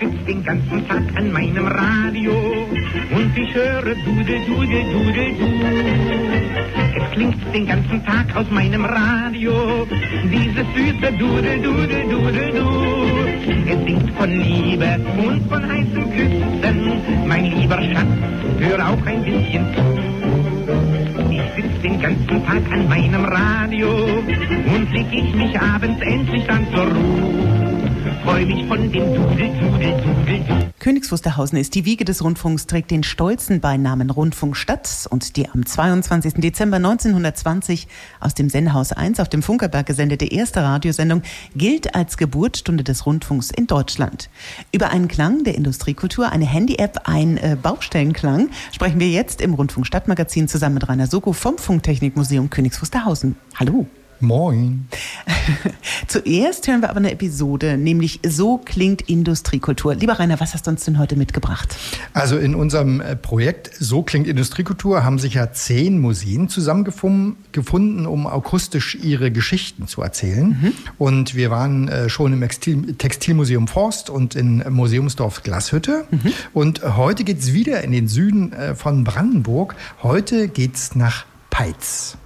sitz den ganzen Tag an meinem Radio und ich höre Dude, Dude, Dude, Du. Es klingt den ganzen Tag aus meinem Radio dieses süße Dude, Dude, Dude, Du. Es singt von Liebe und von heißen Küssen. Mein lieber Schatz, hör auch ein bisschen zu. Ich sitz den ganzen Tag an meinem Radio und leg ich mich abends endlich dann zur Ruhe freu. Königs Wusterhausen ist die Wiege des Rundfunks, trägt den stolzen Beinamen Rundfunkstadt und die am 22. Dezember 1920 aus dem Sendehaus 1 auf dem Funkerberg gesendete erste Radiosendung gilt als Geburtsstunde des Rundfunks in Deutschland. Über einen Klang der Industriekultur, eine Handy-App, ein äh, Baustellenklang sprechen wir jetzt im Rundfunk Stadtmagazin zusammen mit Rainer Soko vom Funktechnikmuseum Königs Wusterhausen. Hallo. Moin. Zuerst hören wir aber eine Episode, nämlich So klingt Industriekultur. Lieber Rainer, was hast du uns denn heute mitgebracht? Also in unserem äh, Projekt So klingt Industriekultur haben sich ja zehn Museen zusammengefunden, um akustisch ihre Geschichten zu erzählen. Mhm. Und wir waren äh, schon im Textilmuseum Forst und in Museumsdorf Glashütte. Mhm. Und heute geht es wieder in den Süden äh, von Brandenburg. Heute geht es nach Peitz.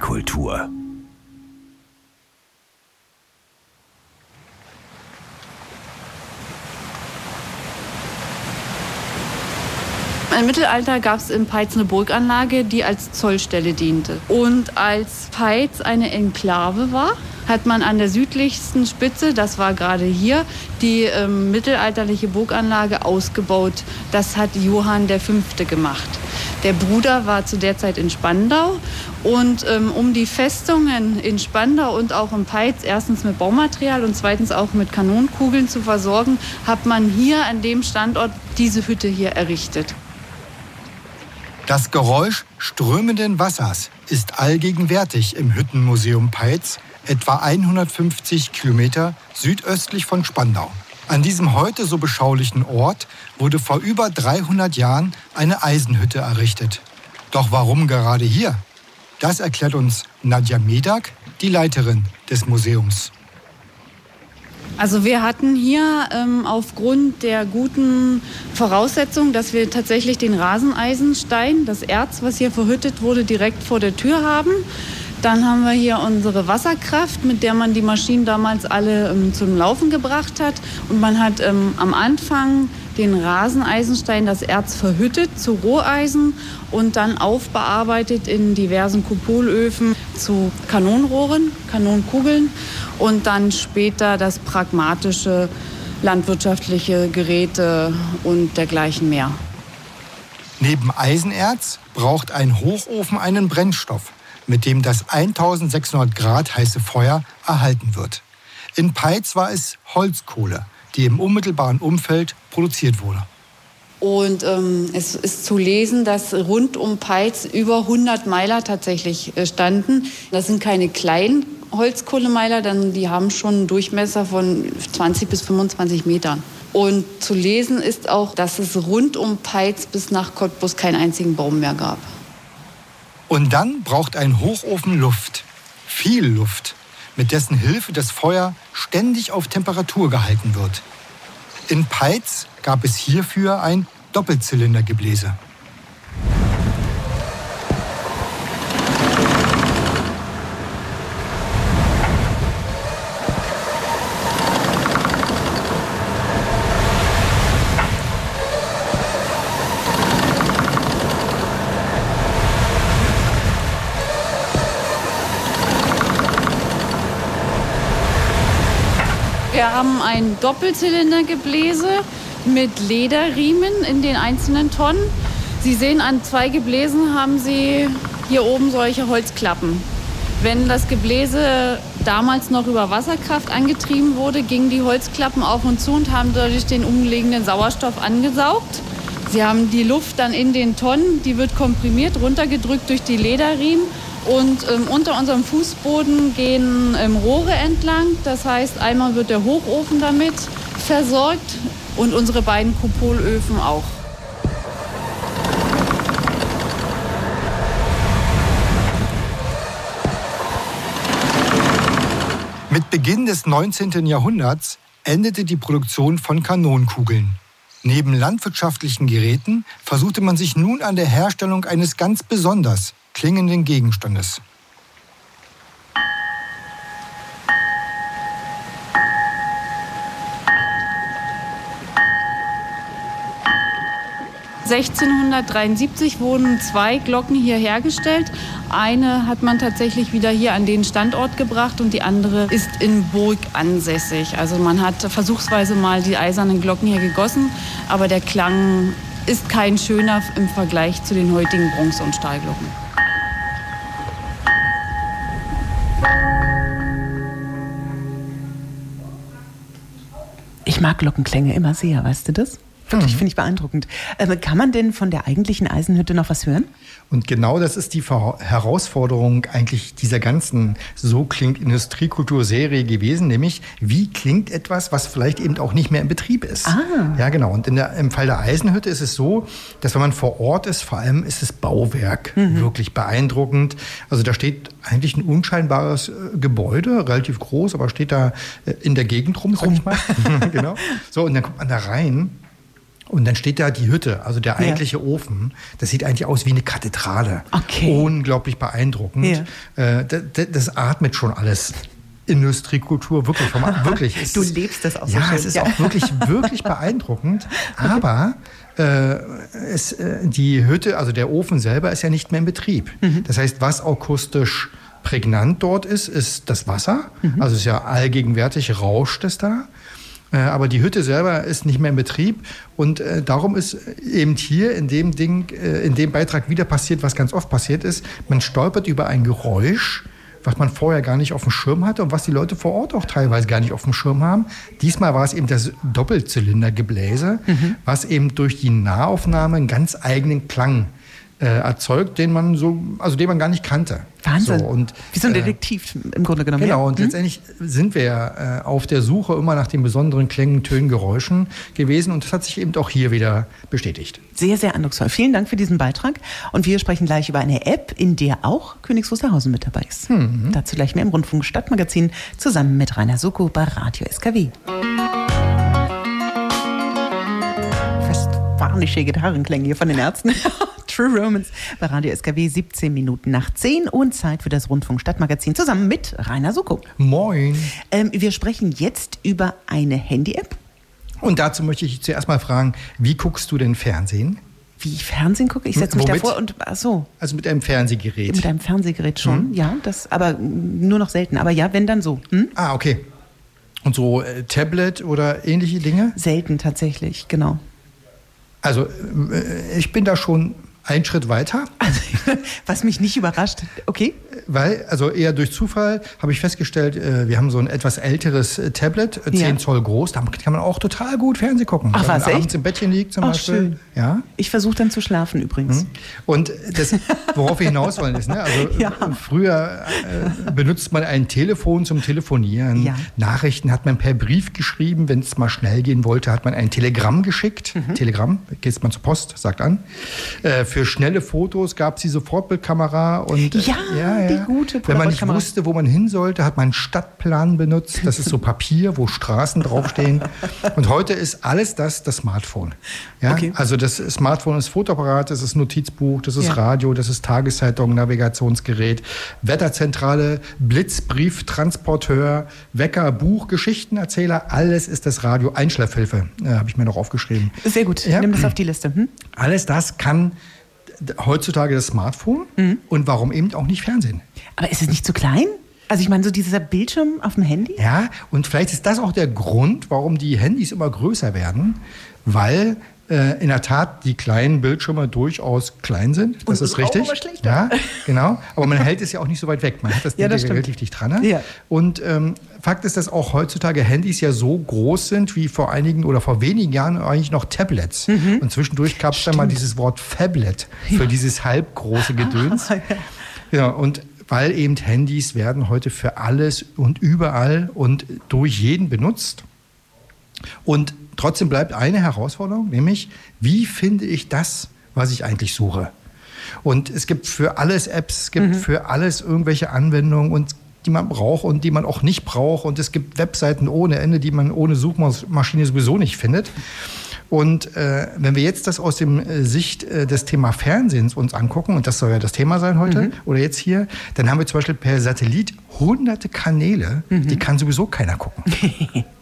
Industriekultur. Im Mittelalter gab es in Peitz eine Burganlage, die als Zollstelle diente. Und als Peitz eine Enklave war, hat man an der südlichsten Spitze, das war gerade hier, die ähm, mittelalterliche Burganlage ausgebaut. Das hat Johann V. gemacht. Der Bruder war zu der Zeit in Spandau und ähm, um die Festungen in Spandau und auch in Peitz erstens mit Baumaterial und zweitens auch mit Kanonenkugeln zu versorgen, hat man hier an dem Standort diese Hütte hier errichtet. Das Geräusch strömenden Wassers ist allgegenwärtig im Hüttenmuseum Peitz, etwa 150 Kilometer südöstlich von Spandau. An diesem heute so beschaulichen Ort wurde vor über 300 Jahren eine Eisenhütte errichtet. Doch warum gerade hier? Das erklärt uns Nadja Medak, die Leiterin des Museums. Also wir hatten hier ähm, aufgrund der guten Voraussetzung, dass wir tatsächlich den Raseneisenstein, das Erz, was hier verhüttet wurde, direkt vor der Tür haben. Dann haben wir hier unsere Wasserkraft, mit der man die Maschinen damals alle ähm, zum Laufen gebracht hat. Und man hat ähm, am Anfang den Raseneisenstein, das Erz verhüttet zu Roheisen und dann aufbearbeitet in diversen Kupolöfen zu Kanonenrohren, Kanonenkugeln und dann später das pragmatische landwirtschaftliche Geräte und dergleichen mehr. Neben Eisenerz braucht ein Hochofen einen Brennstoff mit dem das 1600 Grad heiße Feuer erhalten wird. In Peitz war es Holzkohle, die im unmittelbaren Umfeld produziert wurde. Und ähm, es ist zu lesen, dass rund um Peitz über 100 Meiler tatsächlich äh, standen. Das sind keine kleinen Holzkohlemeiler, denn die haben schon einen Durchmesser von 20 bis 25 Metern. Und zu lesen ist auch, dass es rund um Peitz bis nach Cottbus keinen einzigen Baum mehr gab. Und dann braucht ein Hochofen Luft, viel Luft, mit dessen Hilfe das Feuer ständig auf Temperatur gehalten wird. In Peitz gab es hierfür ein Doppelzylindergebläse. Haben ein Doppelzylindergebläse mit Lederriemen in den einzelnen Tonnen. Sie sehen, an zwei Gebläsen haben Sie hier oben solche Holzklappen. Wenn das Gebläse damals noch über Wasserkraft angetrieben wurde, gingen die Holzklappen auf und zu und haben dadurch den umliegenden Sauerstoff angesaugt. Sie haben die Luft dann in den Tonnen, die wird komprimiert, runtergedrückt durch die Lederriemen und ähm, unter unserem Fußboden gehen ähm, Rohre entlang. Das heißt, einmal wird der Hochofen damit versorgt und unsere beiden Kupolöfen auch. Mit Beginn des 19. Jahrhunderts endete die Produktion von Kanonenkugeln. Neben landwirtschaftlichen Geräten versuchte man sich nun an der Herstellung eines ganz besonders klingenden Gegenstandes. 1673 wurden zwei Glocken hier hergestellt. Eine hat man tatsächlich wieder hier an den Standort gebracht und die andere ist in Burg ansässig. Also man hat versuchsweise mal die eisernen Glocken hier gegossen, aber der Klang ist kein schöner im Vergleich zu den heutigen Bronze- und Stahlglocken. Ich mag Glockenklänge immer sehr, weißt du das? Wirklich, mhm. finde ich beeindruckend. Äh, kann man denn von der eigentlichen Eisenhütte noch was hören? Und genau das ist die Herausforderung eigentlich dieser ganzen So klingt Industriekultur-Serie gewesen, nämlich wie klingt etwas, was vielleicht eben auch nicht mehr in Betrieb ist. Ah. Ja, genau. Und der, im Fall der Eisenhütte ist es so, dass wenn man vor Ort ist, vor allem ist das Bauwerk mhm. wirklich beeindruckend. Also da steht eigentlich ein unscheinbares äh, Gebäude, relativ groß, aber steht da äh, in der Gegend rum, sag ich mal. genau. So, und dann kommt man da rein und dann steht da die Hütte, also der eigentliche ja. Ofen. Das sieht eigentlich aus wie eine Kathedrale. Okay. Unglaublich beeindruckend. Ja. Äh, das, das, atmet schon alles. Industriekultur, wirklich, vom, wirklich. du lebst das auch so Ja, schön. es ist ja. auch wirklich, wirklich beeindruckend. Aber äh, es, äh, die Hütte, also der Ofen selber ist ja nicht mehr in Betrieb. Mhm. Das heißt, was akustisch prägnant dort ist, ist das Wasser. Mhm. Also es ist ja allgegenwärtig, rauscht es da. Äh, aber die Hütte selber ist nicht mehr in Betrieb. Und äh, darum ist eben hier in dem Ding, äh, in dem Beitrag wieder passiert, was ganz oft passiert ist. Man stolpert über ein Geräusch, was man vorher gar nicht auf dem Schirm hatte und was die Leute vor Ort auch teilweise gar nicht auf dem Schirm haben. Diesmal war es eben das Doppelzylindergebläse, mhm. was eben durch die Nahaufnahme einen ganz eigenen Klang äh, erzeugt, den man so, also den man gar nicht kannte. Wahnsinn. So, und, Wie so ein äh, Detektiv äh, im Grunde genommen. Genau, und hm? letztendlich sind wir ja äh, auf der Suche immer nach den besonderen Klängen, Tönen, Geräuschen gewesen und das hat sich eben auch hier wieder bestätigt. Sehr, sehr eindrucksvoll. Vielen Dank für diesen Beitrag und wir sprechen gleich über eine App, in der auch Königs Wusterhausen mit dabei ist. Mhm. Dazu gleich mehr im Rundfunk Stadtmagazin zusammen mit Rainer Suko bei Radio SKW. Fast Gitarrenklänge hier von den Ärzten. True Romance bei Radio SKW 17 Minuten nach 10 und Zeit für das Rundfunk Stadtmagazin zusammen mit Rainer Suko. Moin. Ähm, wir sprechen jetzt über eine Handy-App. Und dazu möchte ich zuerst mal fragen, wie guckst du denn Fernsehen? Wie ich Fernsehen gucke? Ich setze mich Womit? davor und ach so. Also mit einem Fernsehgerät. Mit einem Fernsehgerät schon, hm? ja, das aber nur noch selten. Aber ja, wenn dann so. Hm? Ah, okay. Und so äh, Tablet oder ähnliche Dinge? Selten tatsächlich, genau. Also äh, ich bin da schon einen Schritt weiter. Also, was mich nicht überrascht, okay. Weil, also eher durch Zufall habe ich festgestellt, äh, wir haben so ein etwas älteres äh, Tablet, 10 ja. Zoll groß, da kann man auch total gut Fernsehen gucken. Ach, was, wenn man abends im Bettchen liegt zum Ach, Beispiel. Schön. Ja. Ich versuche dann zu schlafen übrigens. Mhm. Und das, worauf wir hinaus wollen, ist, ne? also ja. früher äh, benutzt man ein Telefon zum Telefonieren. Ja. Nachrichten hat man per Brief geschrieben. Wenn es mal schnell gehen wollte, hat man ein Telegramm geschickt. Mhm. Telegramm, geht man zur Post, sagt an. Äh, für schnelle Fotos gab es die Sofortbildkamera und äh, ja, ja, ja, die gute Wenn man nicht wusste, wo man hin sollte, hat man einen Stadtplan benutzt. Das ist so Papier, wo Straßen draufstehen. und heute ist alles das das Smartphone. Ja? Okay. Also das Smartphone ist Fotoapparat, das ist Notizbuch, das ist ja. Radio, das ist Tageszeitung, Navigationsgerät, Wetterzentrale, Blitzbrief, Transporteur, Wecker, Buch, Geschichtenerzähler. Alles ist das Radio. Einschlafhilfe äh, habe ich mir noch aufgeschrieben. Sehr gut. Ja? Nimm das auf die Liste. Hm? Alles das kann heutzutage das Smartphone mhm. und warum eben auch nicht Fernsehen. Aber ist es nicht zu klein? Also ich meine, so dieser Bildschirm auf dem Handy? Ja, und vielleicht ist das auch der Grund, warum die Handys immer größer werden, weil äh, in der Tat die kleinen Bildschirme durchaus klein sind. Das Und ist richtig. aber schlechter. Ja, genau. Aber man hält es ja auch nicht so weit weg. Man hat das, Ja, Ding das relativ dicht dran. Ne? Ja. Und ähm, Fakt ist, dass auch heutzutage Handys ja so groß sind wie vor einigen oder vor wenigen Jahren eigentlich noch Tablets. Mhm. Und zwischendurch gab es dann mal dieses Wort Phablet für dieses halbgroße Gedöns. Ja. Ja, und weil eben Handys werden heute für alles und überall und durch jeden benutzt. Und trotzdem bleibt eine Herausforderung, nämlich wie finde ich das, was ich eigentlich suche? Und es gibt für alles Apps, es gibt für alles irgendwelche Anwendungen und die man braucht und die man auch nicht braucht. Und es gibt Webseiten ohne Ende, die man ohne Suchmaschine sowieso nicht findet. Und äh, wenn wir jetzt das aus dem äh, Sicht äh, des Thema Fernsehens uns angucken, und das soll ja das Thema sein heute oder jetzt hier, dann haben wir zum Beispiel per Satellit hunderte Kanäle, die kann sowieso keiner gucken.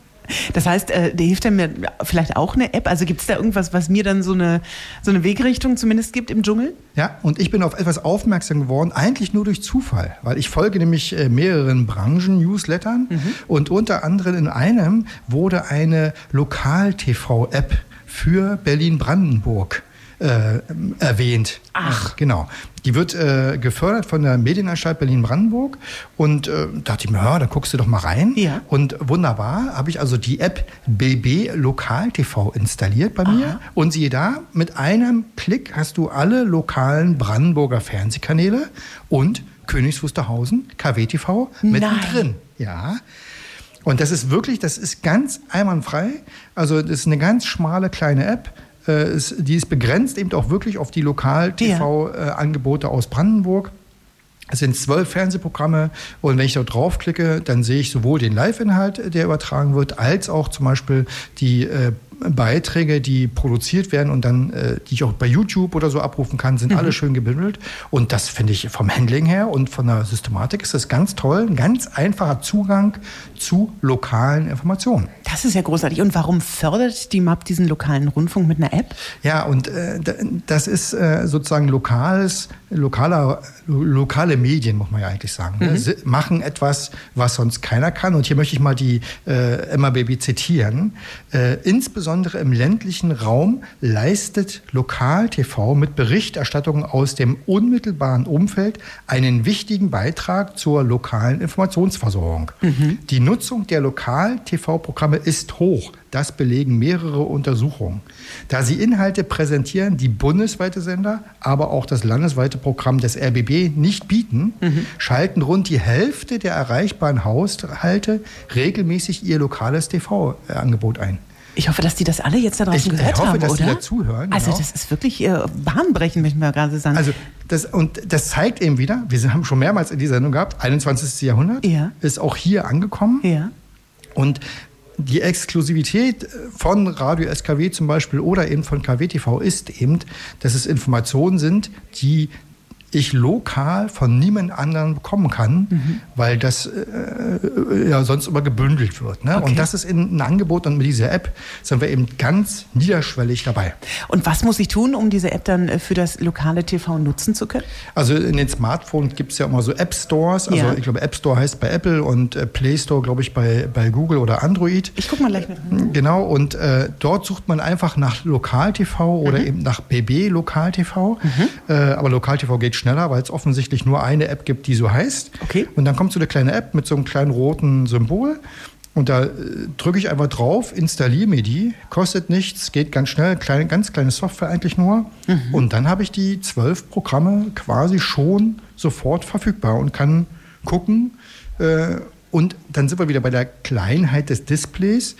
Das heißt, äh, der hilft mir vielleicht auch eine App. Also gibt es da irgendwas, was mir dann so eine, so eine Wegrichtung zumindest gibt im Dschungel? Ja, und ich bin auf etwas aufmerksam geworden, eigentlich nur durch Zufall, weil ich folge nämlich äh, mehreren Branchen-Newslettern und unter anderem in einem wurde eine Lokal-TV-App für Berlin-Brandenburg äh, erwähnt. Ach. Genau. Die wird äh, gefördert von der Medienanstalt Berlin-Brandenburg und äh, dachte ich mir, ja, da guckst du doch mal rein. Ja. Und wunderbar, habe ich also die App BB Lokal TV installiert bei mir. Und siehe da, mit einem Klick hast du alle lokalen Brandenburger Fernsehkanäle und Königs Wusterhausen, KWTV, mittendrin. Ja. Und das ist wirklich, das ist ganz einwandfrei. Also das ist eine ganz schmale kleine App. Äh, ist, die ist begrenzt eben auch wirklich auf die Lokal-TV-Angebote aus Brandenburg. Es sind zwölf Fernsehprogramme und wenn ich dort draufklicke, dann sehe ich sowohl den Live-Inhalt, der übertragen wird, als auch zum Beispiel die äh, Beiträge, die produziert werden und dann, äh, die ich auch bei YouTube oder so abrufen kann, sind alle schön gebündelt. Und das finde ich vom Handling her und von der Systematik ist das ganz toll. Ein ganz einfacher Zugang zu lokalen Informationen. Das ist ja großartig. Und warum fördert die MAP diesen lokalen Rundfunk mit einer App? Ja, und äh, das ist äh, sozusagen lokales, lokaler, lo- lokale Medien, muss man ja eigentlich sagen. Ne? Sie machen etwas, was sonst keiner kann. Und hier möchte ich mal die äh, MABB zitieren. Äh, insbesondere im ländlichen Raum leistet Lokal-TV mit Berichterstattungen aus dem unmittelbaren Umfeld einen wichtigen Beitrag zur lokalen Informationsversorgung. Die Nutzung der Lokal-TV-Programme ist hoch. Das belegen mehrere Untersuchungen. Da sie Inhalte präsentieren, die bundesweite Sender, aber auch das landesweite Programm des RBB nicht bieten, schalten rund die Hälfte der erreichbaren Haushalte regelmäßig ihr lokales TV-Angebot ein. Ich hoffe, dass die das alle jetzt da draußen Ich, gehört hoffe, haben, dass oder? die dazuhören, Also genau. das ist wirklich äh, bahnbrechend, möchte ich mal gerade sagen. Also das, und das zeigt eben wieder, wir haben schon mehrmals in dieser Sendung gehabt, 21. Jahrhundert Ja. ist auch hier angekommen. ja. Und die Exklusivität von Radio SKW zum Beispiel oder eben von KWTV ist eben, dass es Informationen sind, die ich lokal von niemand anderen bekommen kann, Mhm. weil das äh, ja sonst immer gebündelt wird. Ne? Okay. Und das ist in, ein Angebot und mit dieser App sind wir eben ganz niederschwellig dabei. Und was muss ich tun, um diese App dann äh, für das lokale TV nutzen zu können? Also in den Smartphones gibt es ja immer so App Stores. Also Ja. ich glaube, App Store heißt bei Apple und äh, Play Store, glaube ich, bei, bei Google oder Android. Ich gucke mal gleich mit rein. Genau, und äh, dort sucht man einfach nach Lokal-TV oder eben nach BB Lokal-TV. Äh, aber Lokal-TV geht schneller, weil es offensichtlich nur eine App gibt, die so heißt. Okay. Und dann kommt so eine kleine App mit so einem kleinen roten Symbol. Und da äh, drücke ich einfach drauf, installiere mir die, kostet nichts, geht ganz schnell, kleine, ganz kleine Software eigentlich nur. Und dann habe ich die zwölf Programme quasi schon sofort verfügbar und kann gucken. Äh, und dann sind wir wieder bei der Kleinheit des Displays.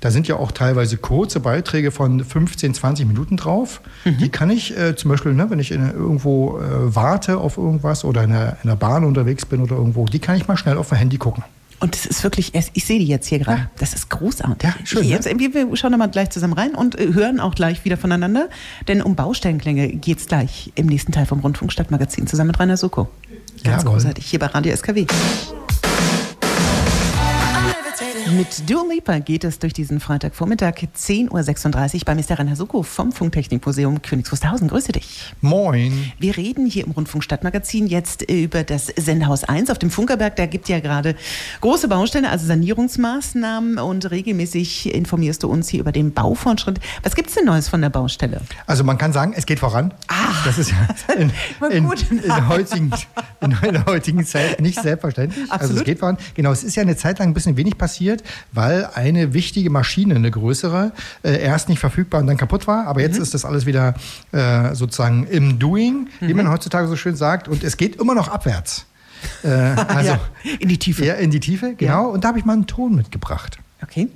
Da sind ja auch teilweise kurze Beiträge von 15, 20 Minuten drauf. Die kann ich äh, zum Beispiel, ne, wenn ich in, irgendwo äh, warte auf irgendwas oder in der, in der Bahn unterwegs bin oder irgendwo, die kann ich mal schnell auf dem Handy gucken. Und das ist wirklich, ich sehe die jetzt hier gerade. Ja. Das ist großartig. Ja, schön, Ich- ne? jetzt, wir, wir schauen da mal gleich zusammen rein und äh, hören auch gleich wieder voneinander. Denn um Baustellenklänge geht es gleich im nächsten Teil vom Rundfunk Stadtmagazin zusammen mit Rainer Suko. Ganz Jawohl. großartig, hier bei Radio SKW. Mit Dua Lipa geht es durch diesen Freitagvormittag 10.36 Uhr bei Mr. Rainer Suko vom Funktechnikmuseum Königs Wusterhausen. Grüße dich. Moin. Wir reden hier im Rundfunk Stadtmagazin jetzt über das Sendehaus 1 auf dem Funkerberg. Da gibt ja gerade große Baustelle, also Sanierungsmaßnahmen und regelmäßig informierst du uns hier über den Baufortschritt. Was gibt es denn Neues von der Baustelle? Also man kann sagen, es geht voran. Ah, das ist ja in, in, in, der heutigen, in der heutigen Zeit nicht selbstverständlich. Also Absolut. es geht voran. Genau, es ist ja eine Zeit lang ein bisschen wenig passiert, weil eine wichtige Maschine, eine größere, äh, erst nicht verfügbar und dann kaputt war. Aber jetzt ist das alles wieder äh, sozusagen im Doing, wie man heutzutage so schön sagt. Und es geht immer noch abwärts. Äh, also ja, in die Tiefe. ja, in die Tiefe, genau. Und da habe ich mal einen Ton mitgebracht. Okay.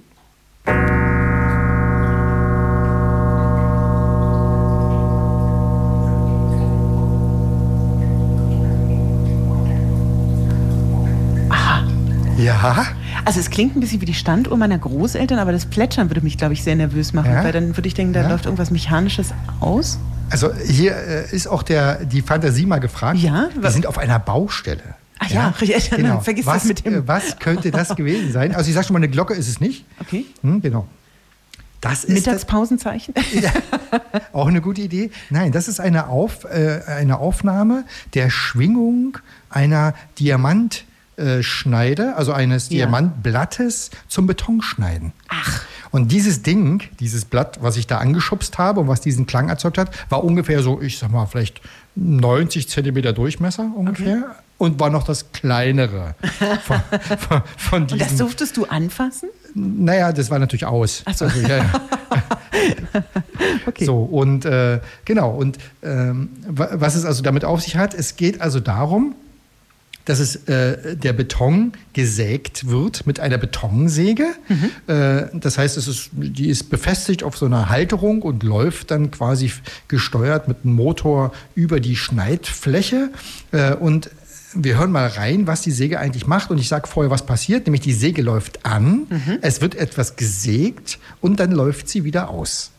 Ja. Also es klingt ein bisschen wie die Standuhr meiner Großeltern, aber das Plätschern würde mich, glaube ich, sehr nervös machen, Ja? weil dann würde ich denken, da Ja? läuft irgendwas Mechanisches aus. Also hier äh, ist auch der, die Fantasie mal gefragt. Ja? Wir sind auf einer Baustelle. Ach ja, richtig. Dann genau. vergiss was, das mit dem- äh, was könnte das gewesen sein? Also ich sage schon mal, eine Glocke ist es nicht. Okay. Hm, genau. Das ist das, Mittagspausenzeichen. auch eine gute Idee. Nein, das ist eine, auf, äh, eine Aufnahme der Schwingung einer Diamantschneide, also eines Ja. Diamantblattes zum Betonschneiden. Ach. Und dieses Ding, dieses Blatt, was ich da angeschubst habe und was diesen Klang erzeugt hat, war ungefähr so, ich sag mal, vielleicht 90 Zentimeter Durchmesser ungefähr. Und war noch das kleinere von, von, von Und das durftest du anfassen? Naja, das war natürlich aus. Ach so. Also, ja, ja. Okay. So, und äh, genau, und ähm, wa- was es also damit auf sich hat, es geht also darum, dass es äh, der Beton gesägt wird mit einer Betonsäge. Äh, das heißt, es ist, die ist befestigt auf so einer Halterung und läuft dann quasi gesteuert mit einem Motor über die Schneidfläche. Äh, und wir hören mal rein, was die Säge eigentlich macht. Und ich sage vorher, was passiert. Nämlich die Säge läuft an, es wird etwas gesägt und dann läuft sie wieder aus.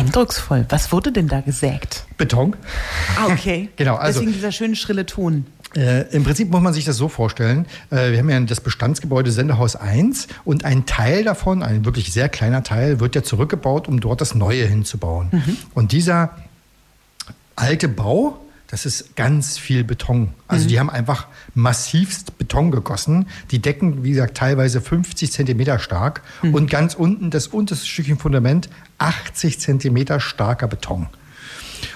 Eindrucksvoll. Was wurde denn da gesägt? Beton. Ah, okay. Genau, also- Deswegen dieser schöne schrille Ton. Äh, Im Prinzip muss man sich das so vorstellen. Äh, wir haben ja das Bestandsgebäude Sendehaus 1 und ein Teil davon, ein wirklich sehr kleiner Teil, wird ja zurückgebaut, um dort das Neue hinzubauen. Und dieser alte Bau, das ist ganz viel Beton. Also die haben einfach massivst Beton gegossen. Die Decken, wie gesagt, teilweise 50 Zentimeter stark und ganz unten das unterste Stückchen Fundament 80 Zentimeter starker Beton.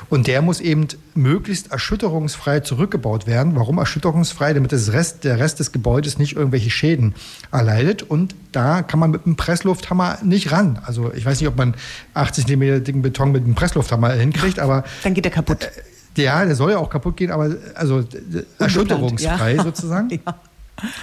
Und der muss eben möglichst erschütterungsfrei zurückgebaut werden. Warum erschütterungsfrei? Damit Rest, der Rest des Gebäudes nicht irgendwelche Schäden erleidet. Und da kann man mit einem Presslufthammer nicht ran. Also ich weiß nicht, ob man 80 cm dicken Beton mit einem Presslufthammer hinkriegt, aber Dann geht er kaputt. Ja, der soll ja auch kaputt gehen, aber also erschütterungsfrei ja. sozusagen. ja.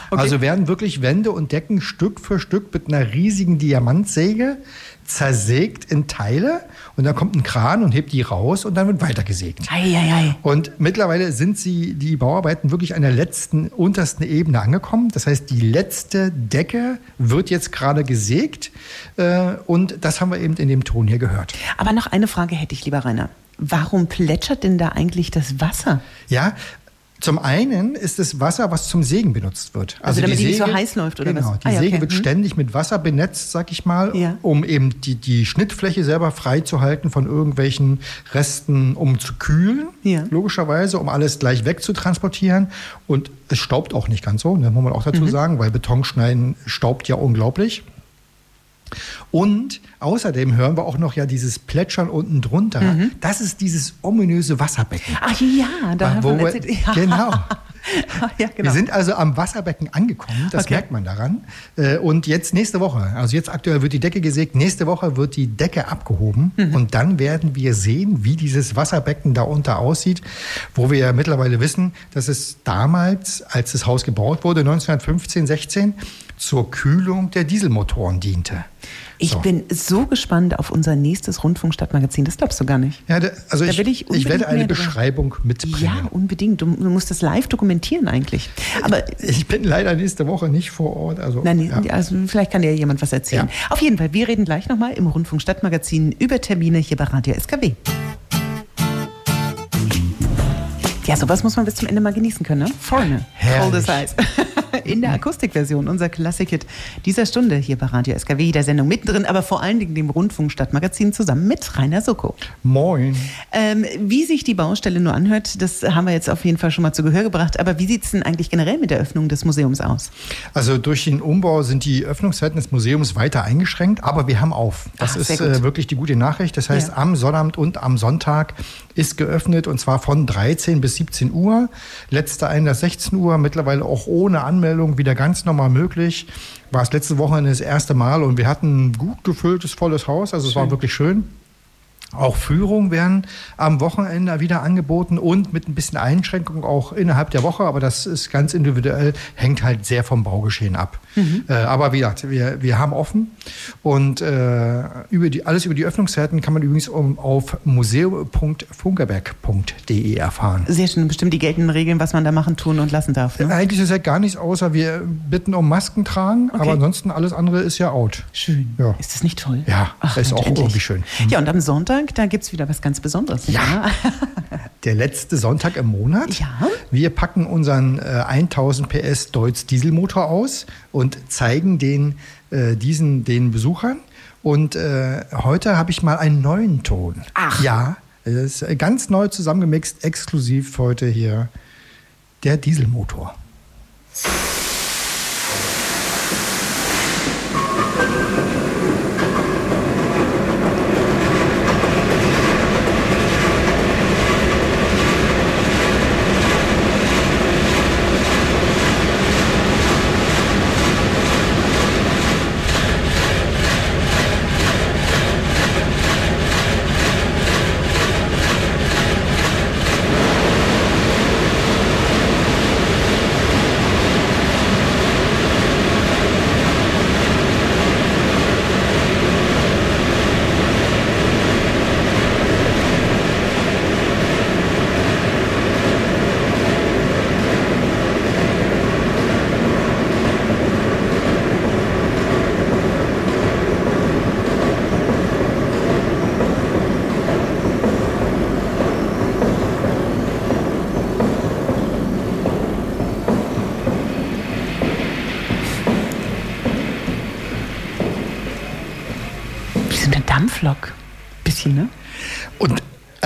Okay. Also werden wirklich Wände und Decken Stück für Stück mit einer riesigen Diamantsäge zersägt in Teile und dann kommt ein Kran und hebt die raus und dann wird weitergesägt. Eieiei. Und mittlerweile sind sie, die Bauarbeiten wirklich an der letzten, untersten Ebene angekommen. Das heißt, die letzte Decke wird jetzt gerade gesägt. Äh, und das haben wir eben in dem Ton hier gehört. Aber noch eine Frage hätte ich, lieber Rainer. Warum plätschert denn da eigentlich das Wasser? Ja, zum einen ist es Wasser, was zum Sägen benutzt wird. Also damit die nicht so heiß läuft, oder genau, was? Die Ah ja, Säge okay. wird Hm. ständig mit Wasser benetzt, sag ich mal, Ja. um eben die, die Schnittfläche selber freizuhalten von irgendwelchen Resten, um zu kühlen, Ja. logischerweise, um alles gleich wegzutransportieren. Und es staubt auch nicht ganz so, ne, muss man auch Mhm. dazu sagen, weil Betonschneiden staubt ja unglaublich. Und außerdem hören wir auch noch ja dieses Plätschern unten drunter. Mhm. Das ist dieses ominöse Wasserbecken. Ach ja, da haben wir erzählt. Ja. Genau. ja, genau. Wir sind also am Wasserbecken angekommen, das okay. merkt man daran. Äh, und jetzt nächste Woche, also jetzt aktuell wird die Decke gesägt, nächste Woche wird die Decke abgehoben mhm. und dann werden wir sehen, wie dieses Wasserbecken da unter aussieht, wo wir ja mittlerweile wissen, dass es damals, als das Haus gebaut wurde, 1915, 16, zur Kühlung der Dieselmotoren diente. Ich so. bin so gespannt auf unser nächstes Rundfunkstadtmagazin. Das glaubst du gar nicht. Ja, da, also ich, ich, ich, werde eine Beschreibung mitbringen. Ja, unbedingt. Du, du, musst das live dokumentieren eigentlich. Aber ich bin leider nächste Woche nicht vor Ort. Also, Nein, ja. also vielleicht kann dir jemand was erzählen. Ja. Auf jeden Fall, wir reden gleich nochmal im Rundfunkstadtmagazin über Termine hier bei Radio SKW. Ja, sowas muss man bis zum Ende mal genießen können, ne? Vorne. Cold as Ice. In der Akustikversion, unser Klassikhit dieser Stunde hier bei Radio SKW, der Sendung mittendrin, aber vor allen Dingen dem Rundfunkstadtmagazin zusammen mit Rainer Soko. Moin. Ähm, wie sich die Baustelle nur anhört, das haben wir jetzt auf jeden Fall schon mal zu Gehör gebracht. Aber wie sieht es denn eigentlich generell mit der Öffnung des Museums aus? Also durch den Umbau sind die Öffnungszeiten des Museums weiter eingeschränkt, aber wir haben auf. Das Ach, ist äh, wirklich die gute Nachricht. Das heißt, ja. am Sonnabend und am Sonntag ist geöffnet und zwar von 13 bis 17 Uhr. Letzter Einlass 16 Uhr, mittlerweile auch ohne Anmeldung wieder ganz normal möglich. War es letzte Wochenende das erste Mal und wir hatten ein gut gefülltes, volles Haus. Also es war wirklich schön. Auch Führungen werden am Wochenende wieder angeboten und mit ein bisschen Einschränkung auch innerhalb der Woche, aber das ist ganz individuell, hängt halt sehr vom Baugeschehen ab. Mhm. Äh, aber wie gesagt, wir, wir haben offen und äh, über die, alles über die Öffnungszeiten kann man übrigens um, auf museum.funkerberg.de erfahren. Sehr schön, bestimmt die geltenden Regeln, was man da machen, tun und lassen darf. Ne? Eigentlich ist ja gar nichts, außer wir bitten um Masken tragen, okay. aber ansonsten alles andere ist ja out. Schön. Ja. Ist das nicht toll? Ja, Ach, ist auch endlich. irgendwie schön. Mhm. Ja, und am Sonntag Sonntag, da gibt es wieder was ganz Besonderes. Ja. Der letzte Sonntag im Monat. Ja. Wir packen unseren äh, 1000 PS Deutz Dieselmotor aus und zeigen den, äh, diesen den Besuchern. Und äh, heute habe ich mal einen neuen Ton. Ach. Ja, es ist ganz neu zusammengemixt, exklusiv heute hier der Dieselmotor.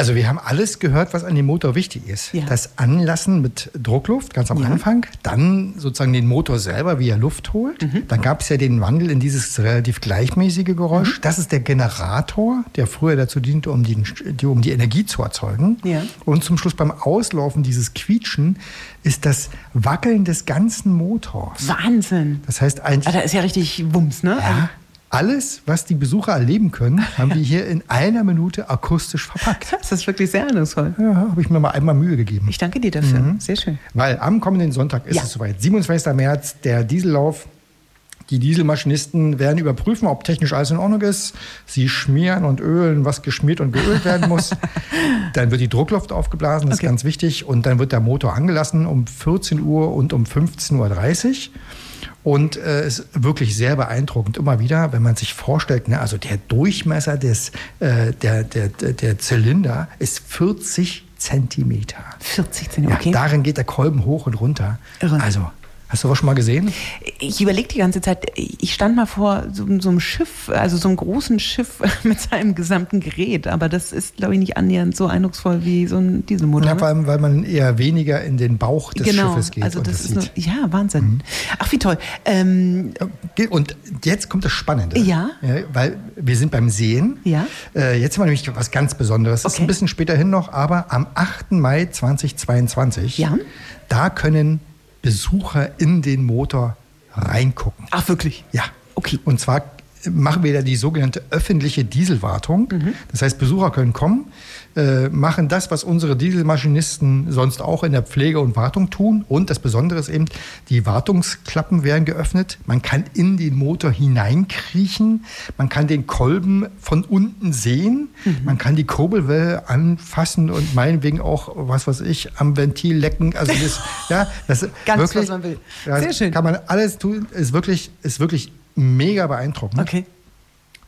Also wir haben alles gehört, was an dem Motor wichtig ist. Ja. Das Anlassen mit Druckluft, ganz am ja. Anfang. Dann sozusagen den Motor selber, wie er Luft holt. Mhm. Dann gab es ja den Wandel in dieses relativ gleichmäßige Geräusch. Mhm. Das ist der Generator, der früher dazu diente, um die, um die Energie zu erzeugen. Ja. Und zum Schluss beim Auslaufen dieses Quietschen ist das Wackeln des ganzen Motors. Wahnsinn. Das heißt eigentlich... Ah, da ist ja richtig Wumms, ne? Ja, alles, was die Besucher erleben können, haben wir hier in einer Minute akustisch verpackt. Das ist wirklich sehr eindrucksvoll. Ja, habe ich mir mal einmal Mühe gegeben. Ich danke dir dafür. Mhm. Sehr schön. Weil am kommenden Sonntag ist ja. es soweit. 27. März, der Diesellauf. Die Dieselmaschinisten werden überprüfen, ob technisch alles in Ordnung ist. Sie schmieren und ölen, was geschmiert und geölt werden muss. dann wird die Druckluft aufgeblasen, das okay. ist ganz wichtig. Und dann wird der Motor angelassen um 14 Uhr und um 15.30 Uhr. Und äh, es ist wirklich sehr beeindruckend immer wieder, wenn man sich vorstellt, ne, also der Durchmesser des, äh, der, der, der Zylinder ist 40 Zentimeter. 40 Zentimeter, okay. Ja, darin geht der Kolben hoch und runter. Irre. Also Hast du was schon mal gesehen? Ich überlege die ganze Zeit, ich stand mal vor so, so, einem Schiff, also so einem großen Schiff mit seinem gesamten Gerät, aber das ist, glaube ich, nicht annähernd so eindrucksvoll wie so ein Dieselmotor. Ja, ne? vor allem, weil man eher weniger in den Bauch des genau, Schiffes geht. Also und das, das ist sieht. nur, ja, Wahnsinn. Mhm. Ach, wie toll. Ähm, Und jetzt kommt das Spannende. Ja. weil wir sind beim Sehen. Ja. Äh, jetzt haben wir nämlich was ganz Besonderes. Das ist Okay. ein bisschen später hin noch, aber am 8. Mai 2022, Ja. da können Besucher in den Motor reingucken. ach, wirklich? Ja. Okay. Und zwar machen wir da die sogenannte öffentliche Dieselwartung. Das heißt, Besucher können kommen, äh, machen das, was unsere Dieselmaschinisten sonst auch in der Pflege und Wartung tun. Und das Besondere ist eben, die Wartungsklappen werden geöffnet. Man kann in den Motor hineinkriechen. Man kann den Kolben von unten sehen. Man kann die Kurbelwelle anfassen und meinetwegen auch, was weiß ich, am Ventil lecken. Also das, ja, das Ganz, wirklich, was man will. Sehr schön. Kann man alles tun. Ist wirklich, ist wirklich mega beeindruckend. Okay.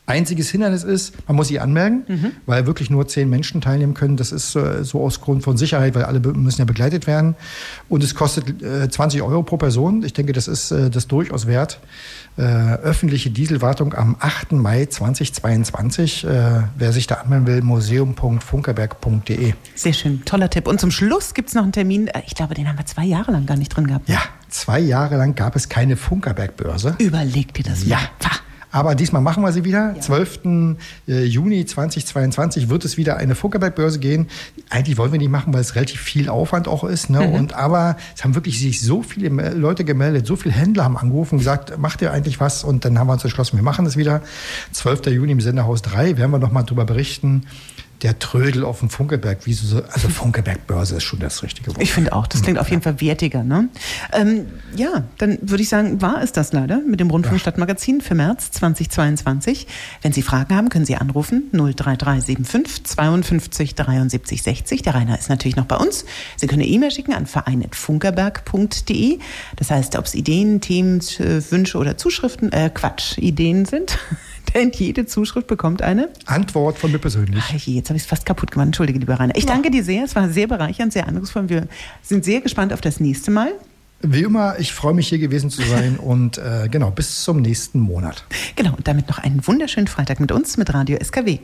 Einziges Hindernis ist, man muss sich anmelden, Mhm. weil wirklich nur zehn Menschen teilnehmen können. Das ist äh, so aus Grund von Sicherheit, weil alle müssen ja begleitet werden. Und es kostet äh, 20 Euro pro Person. Ich denke, das ist äh, das durchaus wert. Äh, öffentliche Dieselwartung am 8. Mai 2022. Äh, wer sich da anmelden will, museum.funkerberg.de. Sehr schön, toller Tipp. Und zum Schluss gibt es noch einen Termin, äh, ich glaube, den haben wir zwei Jahre lang gar nicht drin gehabt. ne? Ja, zwei Jahre lang gab es keine Funkerberg-Börse. Überleg dir das Ja. mal. Pah. Aber diesmal machen wir sie wieder. 12. äh, Juni 2022 wird es wieder eine Funkerberg-Börse gehen. Eigentlich wollen wir die machen, weil es relativ viel Aufwand auch ist. Ne? Und aber es haben wirklich sich so viele Leute gemeldet, so viele Händler haben angerufen und gesagt, macht ihr eigentlich was? Und dann haben wir uns entschlossen, wir machen das wieder. 12. Juni im Senderhaus 3 werden wir noch mal drüber berichten. Der Trödel auf dem Funkelberg, wie so, also Funkelberg-Börse ist schon das richtige Wort. Ich finde auch, das klingt auf jeden Fall wertiger. Ne? Ähm, ja, dann würde ich sagen, war es das leider mit dem Rundfunkstadtmagazin für März 2022. Wenn Sie Fragen haben, können Sie anrufen 03375 52 73 60. Der Rainer ist natürlich noch bei uns. Sie können eine E-Mail schicken an verein.funkerberg.de. Das heißt, ob es Ideen, Themen, äh, Wünsche oder Zuschriften, äh, Quatsch, Ideen sind. Denn jede Zuschrift bekommt eine Antwort von mir persönlich. Ach je, jetzt habe ich es fast kaputt gemacht. Entschuldige, lieber Rainer. Ich danke dir sehr. Es war sehr bereichernd, sehr eindrucksvoll. Wir sind sehr gespannt auf das nächste Mal. Wie immer, ich freue mich hier gewesen zu sein und äh, genau, bis zum nächsten Monat. Genau, und damit noch einen wunderschönen Freitag mit uns, mit Radio SKW.